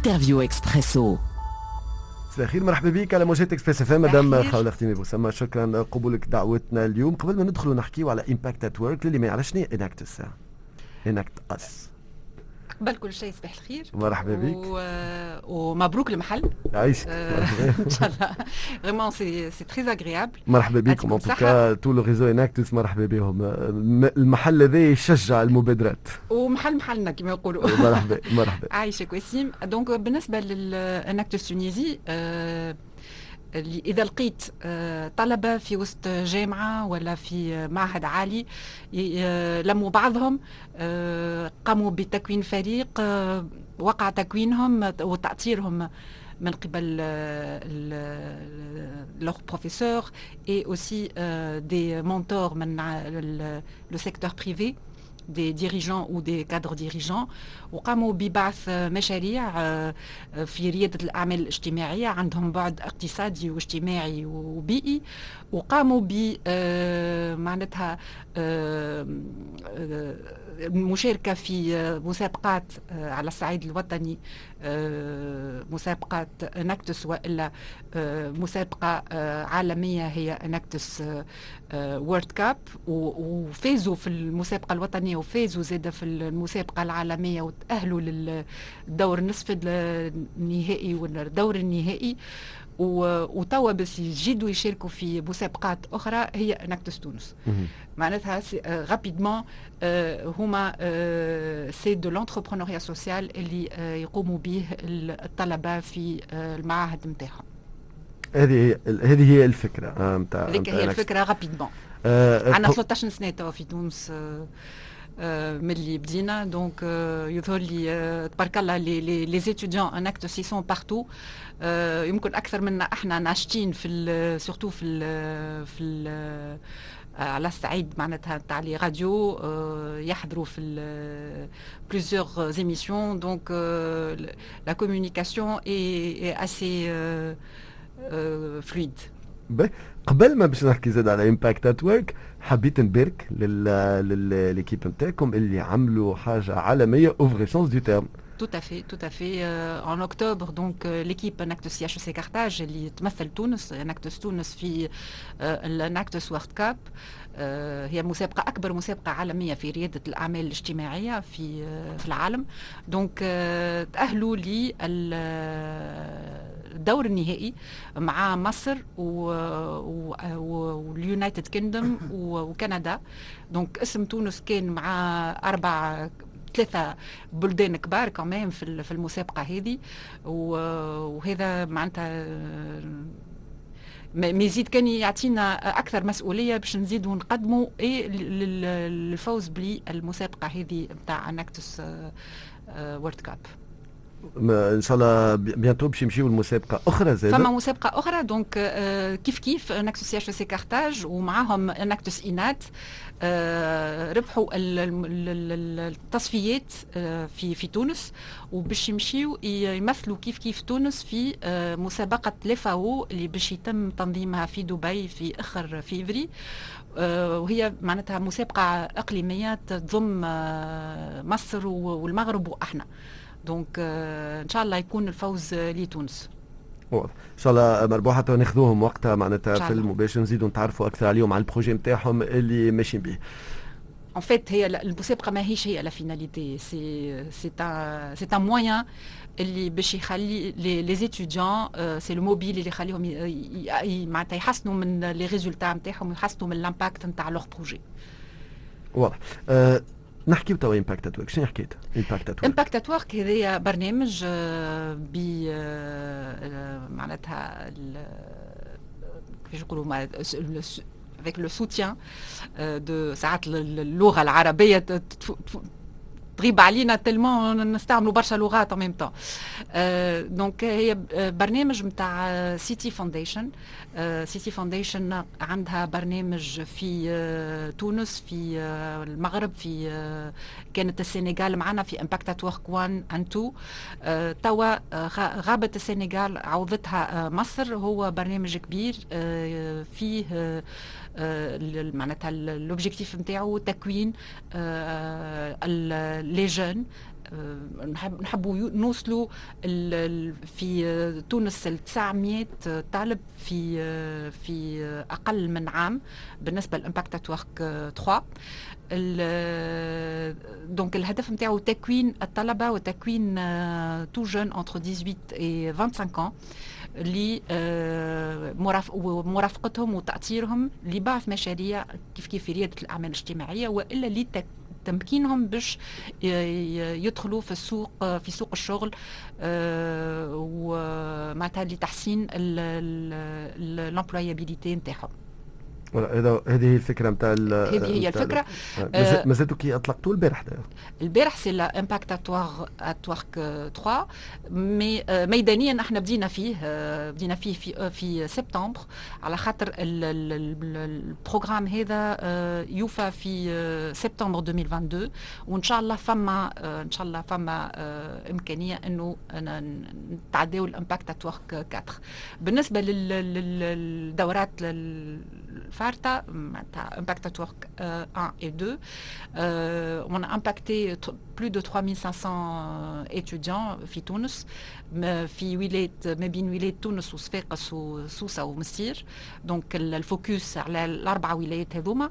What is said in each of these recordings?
interview Expresso مساء الخير مرحبا بك على موجات Express FM مدام خولة خديمي بوسمة شكرا قبولك دعوتنا اليوم. قبل ما ندخلوا نحكيو على Impact at Work للي ما يعرفش شنو؟ Enactus Enactus قبل كل شيء صباح الخير. مرحبا بك. و... ومبروك المحل عايش. إن شاء الله. vraiment c'est c'est très agréable مرحبا بكم. en tout cas tout le réseau Enactus مرحبا بهم. المحل هذا يشجع المبادرات. ومحل محلنا كما يقولوا. مرحبا مرحبا. عايشك وسيم. donc بالنسبة لل Enactus Tunisie أه إذا لقيت آه، طلبة في وسط جامعة ولا في معهد عالي لموا بعضهم آه، قاموا بتكوين فريق آه، وقع تكوينهم وتاطيرهم من قبل leurs professeurs et aussi des mentors من le secteur privé des dirigeants ou des cadres dirigeants. وقاموا ببعث مشاريع في ريادة الأعمال الاجتماعية عندهم بعد اقتصادي واجتماعي وبيئي. وقاموا ب معناتها المشاركة في مسابقات على الصعيد الوطني مسابقات Enactus وإلا مسابقة عالمية هي Enactus World Cup وفازوا في المسابقة الوطنية وفازوا زادة في المسابقة العالمية وتأهلوا للدور نصف النهائي والدور النهائي. وتوا باش يجدوا يشاركوا في مسابقات أخرى هي Enactus تونس. معناتها rapidement هما c'est de l'entrepreneuriat social اللي يقوموا به الطلبة في المعاهد نتاعهم. هذه هذه هي الفكرة نتاع هذيك هي الفكرة rapidement عندنا 13 سنه توا في تونس ملي بدينا donc يظهر لي تبارك الله les les étudiants Enactus ils sont partout يمكن أكثر منا إحنا ناشطين في surtout في ال في ال على الصعيد معناتها تاع les radios. يحضروا في plusieurs émissions donc la communication est assez fluide قبل ما باش نحكي زاد على Impact at Work حبيت نبارك ل l'équipe نتاعكم اللي عملوا حاجة عالمية au vrai sens du terme Tout à fait, tout à fait. Euh, en octobre, donc euh, l'équipe Enactus IHEC Carthage اللي تمثل تونس Enactus تونس في ال Enactus World Cup هي مسابقة أكبر مسابقة عالمية في ريادة الأعمال الاجتماعية في في العالم donc تأهلوا لي الدور النهائي مع مصر وال United Kingdom وكندا donc اسم تونس كان مع أربع ثلاثة بلدان كبار كمان في في المسابقة هذه. وهذا معناتها ما يزيد كان يعطينا أكثر مسؤولية باش نزيدوا نقدموا اي للفوز بالمسابقة هذه نتاع Enactus World Cup إن شاء الله bientôt باش يمشيو لمسابقة أخرى زاد فما مسابقة أخرى donc كيف كيف؟ Enactus IHEC Carthage ومعاهم Enactus INAT ربحوا التصفيات في في تونس. وباش يمشيو يمثلوا كيف كيف تونس في مسابقة لفاو اللي باش يتم تنظيمها في دبي في آخر فيفري. وهي معناتها مسابقة إقليمية تضم مصر والمغرب وأحنا. donc إن شاء الله يكون الفوز لتونس. واضح. إن شاء الله مربوحة ناخذوهم وقتها معناتها في المباشر نزيدوا نتعرفوا أكثر عليهم على ال projet نتاعهم اللي ماشيين به. En fait, هي المسابقة ماهيش هي la finalité c'est c'est un moyen اللي باش يخلي les étudiants c'est le mobile اللي يخليهم معناتها يحسنوا من les résultats نتاعهم ويحسنوا من ال impact نتاع leurs projets واضح. نحكي توا Impact at Work شنو حكيت؟ امباكت ات ورك امباكت ات ورك هذايا برنامج ب معناتها كيفاش نقولوا avec le soutien de ساعات اللغة العربية تغيب علينا tellement نستعملوا برشا لغات même temps donc هي برنامج نتاع Citi Foundation Citi Foundation عندها برنامج في تونس في المغرب في كانت السنغال معنا في Impact Work 1 and 2 توا غابت السنغال عوضتها مصر هو برنامج كبير فيه معناتها l'objectif نتاعو تكوين les jeunes نحبوا نوصلوا في تونس ال 900 طالب في في أقل من عام بالنسبة ل Impact Work 3 donc الهدف نتاعو تكوين الطلبة وتكوين tout jeune entre 18 و 25 اللي مرافقتهم وتأثيرهم لبعض مشاريع كيف كيف في ريادة الأعمال الاجتماعية وإلا لتمكينهم باش يدخلوا في السوق في سوق الشغل ومعناتها لتحسين ال employabilité نتاعهم. هذا هذه هي الفكرة نتاع هذه هي الفكرة. مازالتوا كي اطلقتوا البارح البارح c'est l'Impact at Work at Work 3 mais ميدانيا إحنا بدينا فيه بدينا فيه في في سبتمبر. على خاطر ال programme هذا يوفى في سبتمبر 2022 وإن شاء الله فما إن شاء الله فما إمكانية إنه نتعداو ال Impact at Work 4 بالنسبة للدورات الفارطة, Impact Work 1 et 2. Euh, on a impacté plus de 3500 étudiants في تونس في ولاية ما بين ولاية تونس وصفاقس وسوسة ومنستير donc ال focus على الأربع ولايات هذوما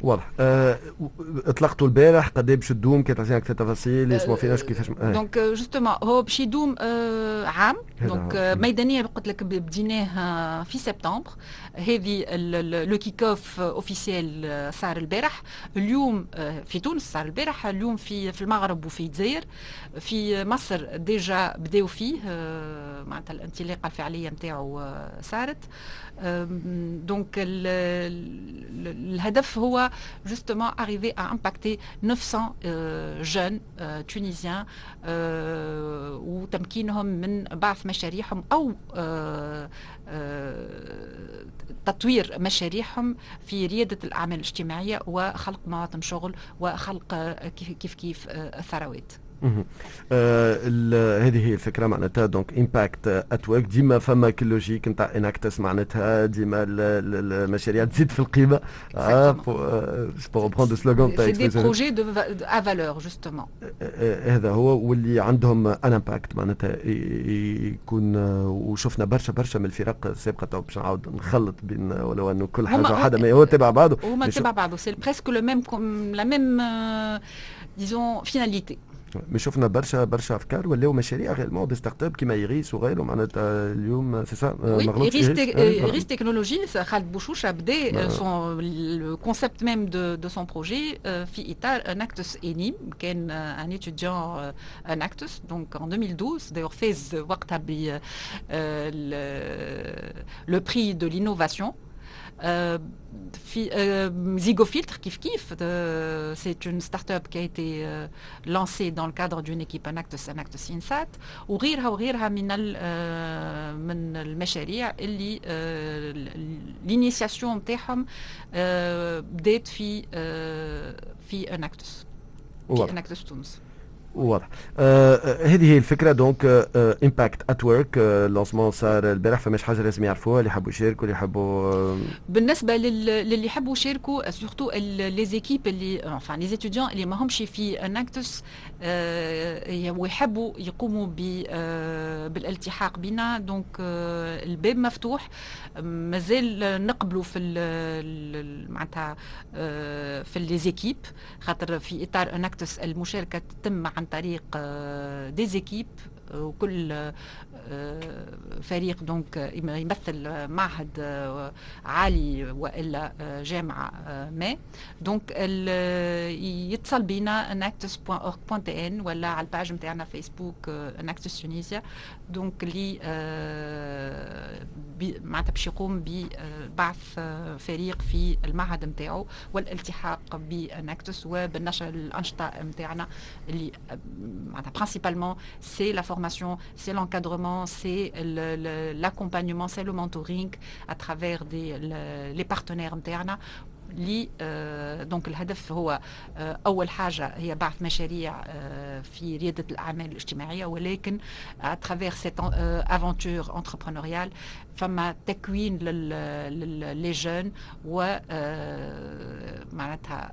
واضح. أه اطلقتوا البارح قد إيه باش تدوم؟ كي تعطينا أكثر تفاصيل يسمعوا فيناش كيفاش دونك جوستومون هو باش يدوم آه عام. donc ميدانيا قلت لك بديناه في سبتمبر. هذه le kick-off officiel صار البارح. اليوم في تونس صار البارح. اليوم في في المغرب وفي الجزائر. في مصر déjà بداو فيه معناتها الانطلاقة الفعلية نتاعو صارت. دونك الهدف هو justement arriver à impacter 900 jeunes tunisiens وتمكينهم من بعث مشاريعهم أو تطوير مشاريعهم في ريادة الأعمال الاجتماعية وخلق مواطن شغل وخلق كيف كيف ثروات هذه هي الفكرة معناتها. donc Impact at Work ديما فما كل logique نتاع Enactus معناتها. ديما المشاريع تزيد في القيمة. آه pour reprendre slogan تاع c'est des projets de à valeur justement هذا هو. واللي عندهم un impact معناتها. يكون وشفنا برشا برشا من الفرق السابقة. تو باش نعاود نخلط بين ولو أنه كل حاجة وحدة. ما هو تبع بعضه. هما تبع بعضه. c'est presque le même la même disons finalité مش شفنا برشا برشا أفكار ولاو مشاريع carrément des start-up كيما Iris وغيره معناتها اليوم c'est ça Iris Technologies خالد بوشوشه بدا son concept même de de son projet في إطار Enactus ENIM كان un étudiant Enactus donc en 2012 d'ailleurs فاز وقتها ب le prix de لينوفاسيون Zygofiltre, Kif Kif, c'est une start-up qui a été lancée dans le cadre d'une équipe Anactus Anactus Insat وغيرها وغيرها من من المشاريع اللي الانيسياسيون نتاعهم بدات في في اناكتوس في اناكتوس تونس واضح. آه هذه هي الفكرة. donc Impact at Work lancement صار البارح. فماش حاجة لازم يعرفوها. اللي يحبوا يشاركوا اللي يحبوا آه بالنسبة للي يحبوا يشاركوا surtout les équipes اللي enfin les étudiants اللي ما همش في Enactus آه ويحبوا يقوموا آه بالالتحاق بنا. donc آه الباب مفتوح. مازال نقبلوا في معناتها آه في les équipes خاطر في إطار Enactus المشاركة تتم عن طريق des équipes وكل فريق donc يمثل معهد عالي وإلا جامعة ما. donc يتصل بينا enactus.org.tn ولا على ال page نتاعنا Facebook Enactus Tunisia donc اللي معناتها باش يقوم ببعث فريق في المعهد نتاعو والالتحاق ب Enactus وبالنشر الأنشطة نتاعنا اللي معناتها principalement c'est la formation, c'est l'encadrement, c'est l'accompagnement, c'est le mentoring à travers des, le, les partenaires internes. les donc الهدف هو اول حاجة هي بعث مشاريع في رياده الاعمال الاجتماعيه ولكن à travers cette aventure entrepreneuriale فما تكوين les jeunes و معناتها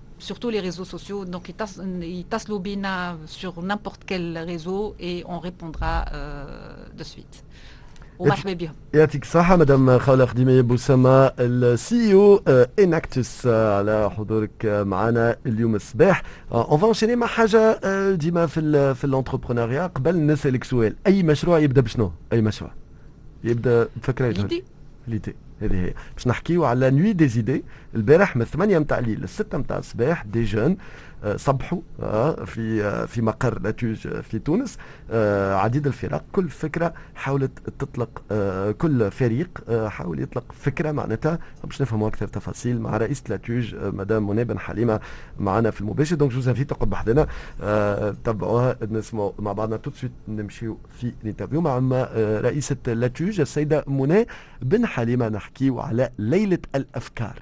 sur tous les réseaux sociaux. Donc, ils tassent l'obina sur n'importe quel réseau et on répondra euh, de suite. ومرحبا بهم يعطيك الصحة مدام خولة خديمة بوسامة السي او اناكتس على حضورك معنا اليوم الصباح اون فا انشيني مع حاجة ديما في في الانتربرونيا قبل نسألك سؤال أي مشروع يبدأ بشنو؟ أي مشروع؟ يبدأ بفكرة ليدي ليدي هذه هي. باش نحكيو على Nuit des idées البارح من 8 نتاع الليل ل 6 نتاع الصباح des jeunes صبحوا في في مقر l'ATUGE في تونس عديد الفرق. كل فكرة حاولت تطلق كل فريق حاول يطلق فكرة معناتها. باش نفهموا أكثر تفاصيل مع رئيس l'ATUGE مدام منى بن حليمة معنا في المباشر. donc je vous invite تقعد بحذانا تبعوها نسمعوا مع بعضنا. tout de suite نمشيو في ال interview مع رئيسة l'ATUGE السيدة منى بن حليمة. نحكيو على ليلة الأفكار.